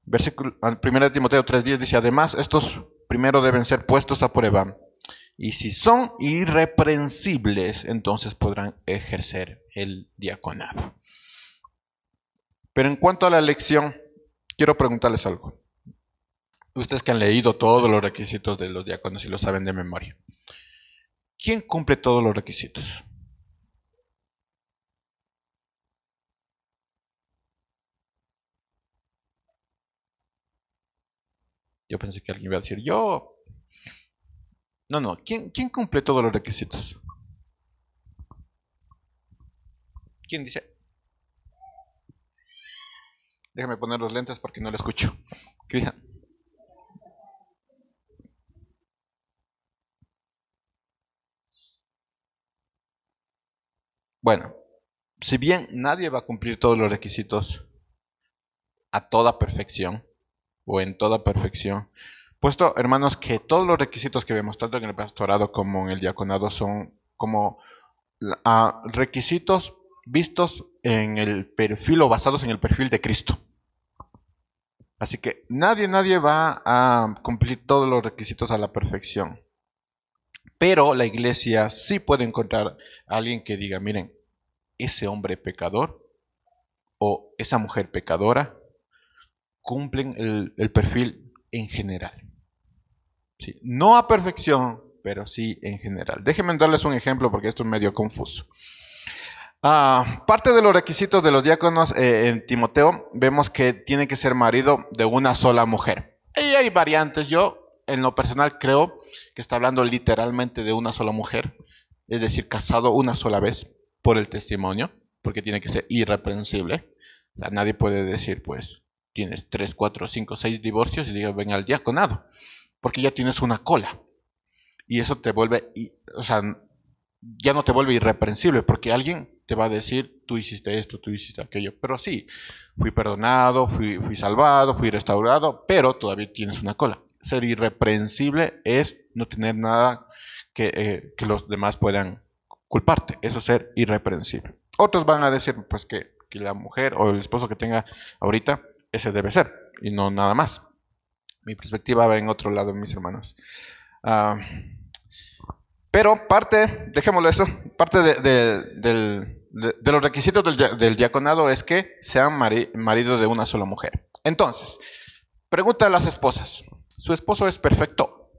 Versículo, 1 Timoteo 3.10 dice, además, estos primero deben ser puestos a prueba y si son irreprensibles, entonces podrán ejercer el diaconado. Pero en cuanto a la elección, quiero preguntarles algo. Ustedes que han leído todos los requisitos de los diáconos y lo saben de memoria. ¿Quién cumple todos los requisitos? Yo pensé que alguien iba a decir yo, no, no. ¿Quién, ¿Quién cumple todos los requisitos? ¿Quién dice? Déjame poner los lentes porque no lo escucho. ¿Qué Bueno, si bien nadie va a cumplir todos los requisitos a toda perfección o en toda perfección, Puesto, hermanos, que todos los requisitos que vemos, tanto en el pastorado como en el diaconado, son como requisitos vistos en el perfil o basados en el perfil de Cristo. Así que nadie, nadie va a cumplir todos los requisitos a la perfección. Pero la iglesia sí puede encontrar a alguien que diga, miren, ese hombre pecador o esa mujer pecadora cumplen el perfil en general. No a perfección, pero sí en general. Déjenme darles un ejemplo porque esto es medio confuso. Ah, parte de los requisitos de los diáconos eh, en Timoteo vemos que tiene que ser marido de una sola mujer. Y hay variantes. Yo, en lo personal, creo que está hablando literalmente de una sola mujer, es decir, casado una sola vez por el testimonio, porque tiene que ser irreprensible. nadie puede decir, pues, tienes tres, cuatro, cinco, seis divorcios y diga, ven al diaconado porque ya tienes una cola. Y eso te vuelve, o sea, ya no te vuelve irreprensible, porque alguien te va a decir, tú hiciste esto, tú hiciste aquello. Pero sí, fui perdonado, fui, salvado, fui restaurado, pero todavía tienes una cola. Ser irreprensible es no tener nada que, eh, que los demás puedan culparte. Eso es ser irreprensible. Otros van a decir, pues que, que la mujer o el esposo que tenga ahorita, ese debe ser, y no nada más. Mi perspectiva va en otro lado, mis hermanos. Ah, pero parte, dejémoslo eso, parte de, los requisitos del, diaconado es que sean marido de una sola mujer. Entonces, pregunta a las esposas, ¿su esposo es perfecto?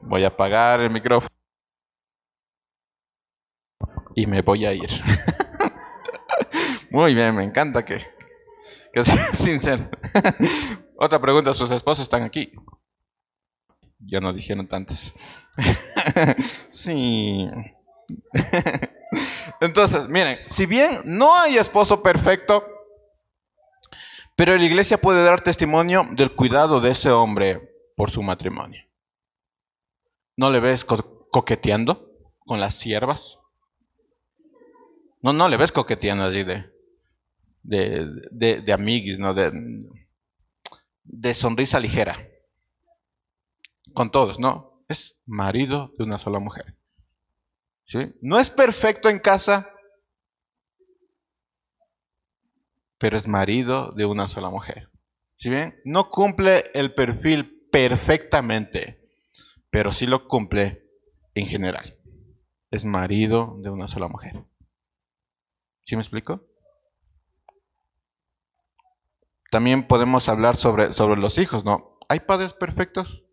Voy a apagar el micrófono. Y me voy a ir. Muy bien, me encanta que, que sea sincero. Otra pregunta, ¿sus esposos están aquí? Ya no dijeron tantas. sí. Entonces, miren, si bien no hay esposo perfecto, pero la iglesia puede dar testimonio del cuidado de ese hombre por su matrimonio. ¿No le ves coqueteando con las siervas? No, no le ves coqueteando allí de, de, de, amiguis, ¿no? De, de sonrisa ligera. Con todos, ¿no? Es marido de una sola mujer. ¿Sí? No es perfecto en casa, pero es marido de una sola mujer. ¿Sí bien? No cumple el perfil perfectamente, pero sí lo cumple en general. Es marido de una sola mujer. ¿Sí me explico? También podemos hablar sobre, sobre los hijos, ¿no? ¿Hay padres perfectos?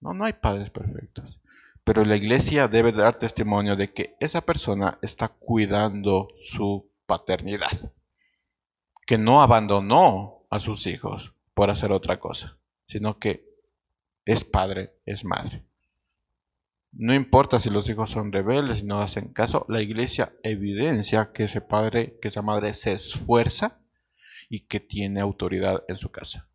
No, no hay padres perfectos. Pero la iglesia debe dar testimonio de que esa persona está cuidando su paternidad. Que no abandonó a sus hijos por hacer otra cosa, sino que es padre, es madre. No importa si los hijos son rebeldes y no hacen caso, la iglesia evidencia que ese padre, que esa madre se esfuerza y que tiene autoridad en su casa.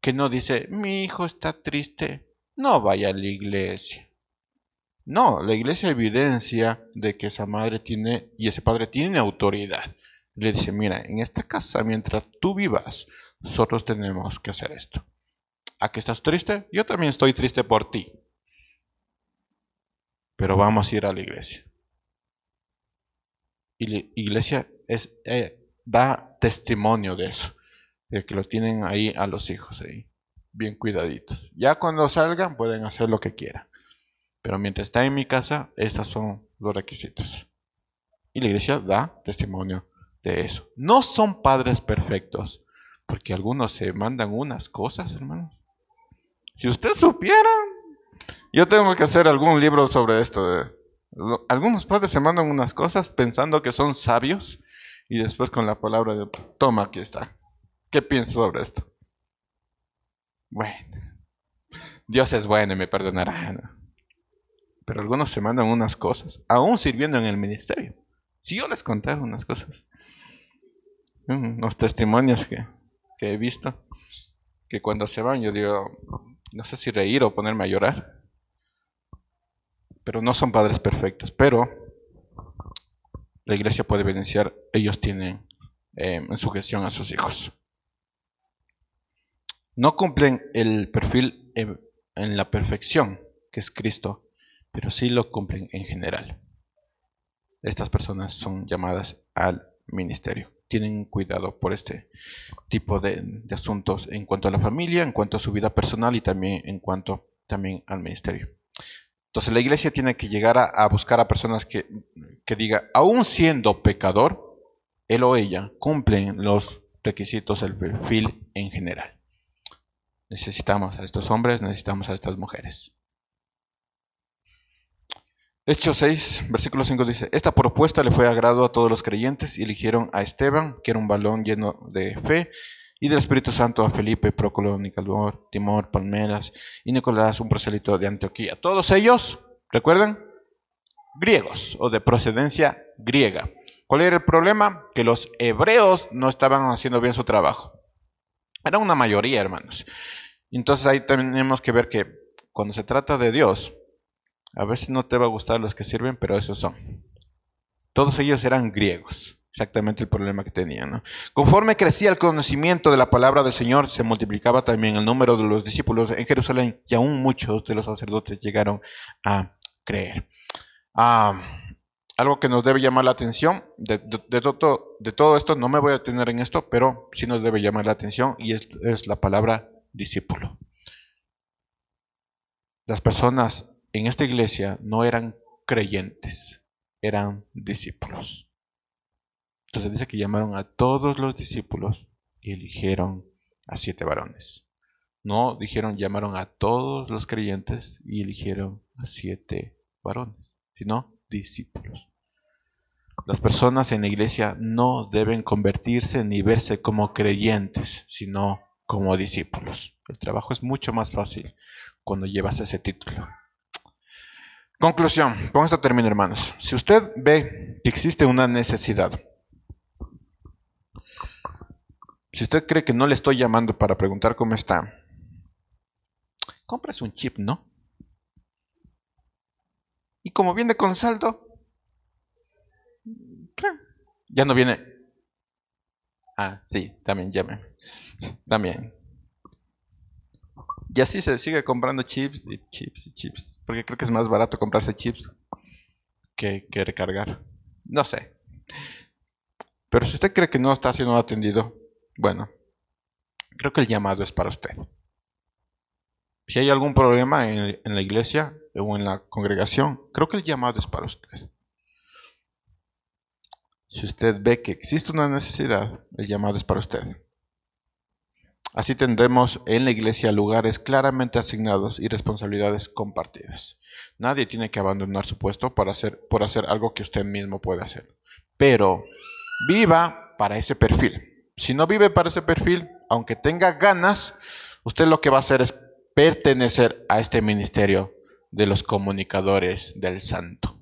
Que no dice, mi hijo está triste, no vaya a la iglesia. No, la iglesia evidencia de que esa madre tiene y ese padre tiene autoridad. Le dice, mira, en esta casa, mientras tú vivas, nosotros tenemos que hacer esto. ¿A qué estás triste? Yo también estoy triste por ti pero vamos a ir a la iglesia. Y la iglesia es, eh, da testimonio de eso, de que lo tienen ahí a los hijos, ahí, bien cuidaditos. Ya cuando salgan pueden hacer lo que quieran. Pero mientras está en mi casa, estos son los requisitos. Y la iglesia da testimonio de eso. No son padres perfectos, porque algunos se mandan unas cosas, hermanos. Si usted supiera, yo tengo que hacer algún libro sobre esto. algunos padres se mandan unas cosas pensando que son sabios y después con la palabra de, toma, aquí está. ¿Qué piensas sobre esto? Bueno, Dios es bueno y me perdonará. Pero algunos se mandan unas cosas, aún sirviendo en el ministerio. Si yo les contara unas cosas, unos testimonios que, que he visto, que cuando se van yo digo, no sé si reír o ponerme a llorar pero no son padres perfectos. Pero la iglesia puede evidenciar, ellos tienen eh, en sujeción a sus hijos. No cumplen el perfil en, en la perfección, que es Cristo, pero sí lo cumplen en general. Estas personas son llamadas al ministerio. Tienen cuidado por este tipo de, de, asuntos en cuanto a la familia, en cuanto a su vida personal y también en cuanto también al ministerio. Entonces la iglesia tiene que llegar a, buscar a personas que, que digan, aún siendo pecador, él o ella cumplen los requisitos del perfil en general. Necesitamos a estos hombres, necesitamos a estas mujeres. Hechos 6, versículo 5 dice, esta propuesta le fue agrado a todos los creyentes y eligieron a Esteban, que era un balón lleno de fe y del Espíritu Santo a Felipe, Próculo, Nicalor, Timor, Palmeras y Nicolás, un prosélito de Antioquía. Todos ellos, ¿recuerdan? Griegos o de procedencia griega. ¿Cuál era el problema? Que los hebreos no estaban haciendo bien su trabajo. Era una mayoría, hermanos. Entonces ahí tenemos que ver que cuando se trata de Dios, a veces no te va a gustar los que sirven, pero esos son. Todos ellos eran griegos. Exactamente el problema que tenían. Conforme crecía el conocimiento de la palabra del Señor, se multiplicaba también el número de los discípulos en Jerusalén y aún muchos de los sacerdotes llegaron a creer. Ah, algo que nos debe llamar la atención, de, todo, de, todo, esto, no me voy a tener en esto, pero sí nos debe llamar la atención y es la palabra discípulo. Las personas en esta iglesia no eran creyentes, eran discípulos. Entonces dice que llamaron a todos los discípulos y eligieron a siete varones. No dijeron llamaron a todos los creyentes y eligieron a siete varones, sino discípulos. Las personas en la iglesia no deben convertirse ni verse como creyentes, sino como discípulos. El trabajo es mucho más fácil cuando llevas ese título. Conclusión, con esto termino hermanos. Si usted ve que existe una necesidad, si usted cree que no le estoy llamando para preguntar cómo está, compras un chip, ¿no? Y como viene con saldo, ya no viene. Ah, sí, también llame. También. Y así se sigue comprando chips y chips y chips. Porque creo que es más barato comprarse chips que, que recargar. No sé. Pero si usted cree que no está siendo atendido, bueno, creo que el llamado es para usted. Si hay algún problema en, la iglesia o en la congregación, creo que el llamado es para usted. Si usted ve que existe una necesidad, el llamado es para usted. Así tendremos en la iglesia lugares claramente asignados y responsabilidades compartidas. Nadie tiene que abandonar su puesto por hacer, por hacer algo que usted mismo puede hacer. Pero viva para ese perfil. Si no vive para ese perfil, aunque tenga ganas, usted lo que va a hacer es pertenecer a este ministerio de los comunicadores del santo.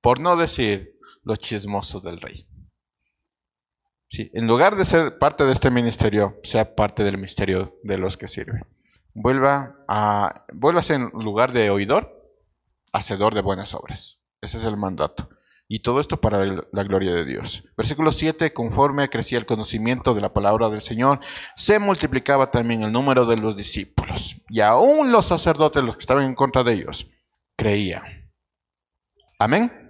Por no decir los chismosos del rey. Sí, en lugar de ser parte de este ministerio, sea parte del misterio de los que sirven. Vuelva a, vuelva a ser en lugar de oidor, hacedor de buenas obras. Ese es el mandato. Y todo esto para la gloria de Dios. Versículo 7, conforme crecía el conocimiento de la palabra del Señor, se multiplicaba también el número de los discípulos. Y aún los sacerdotes, los que estaban en contra de ellos, creían. Amén.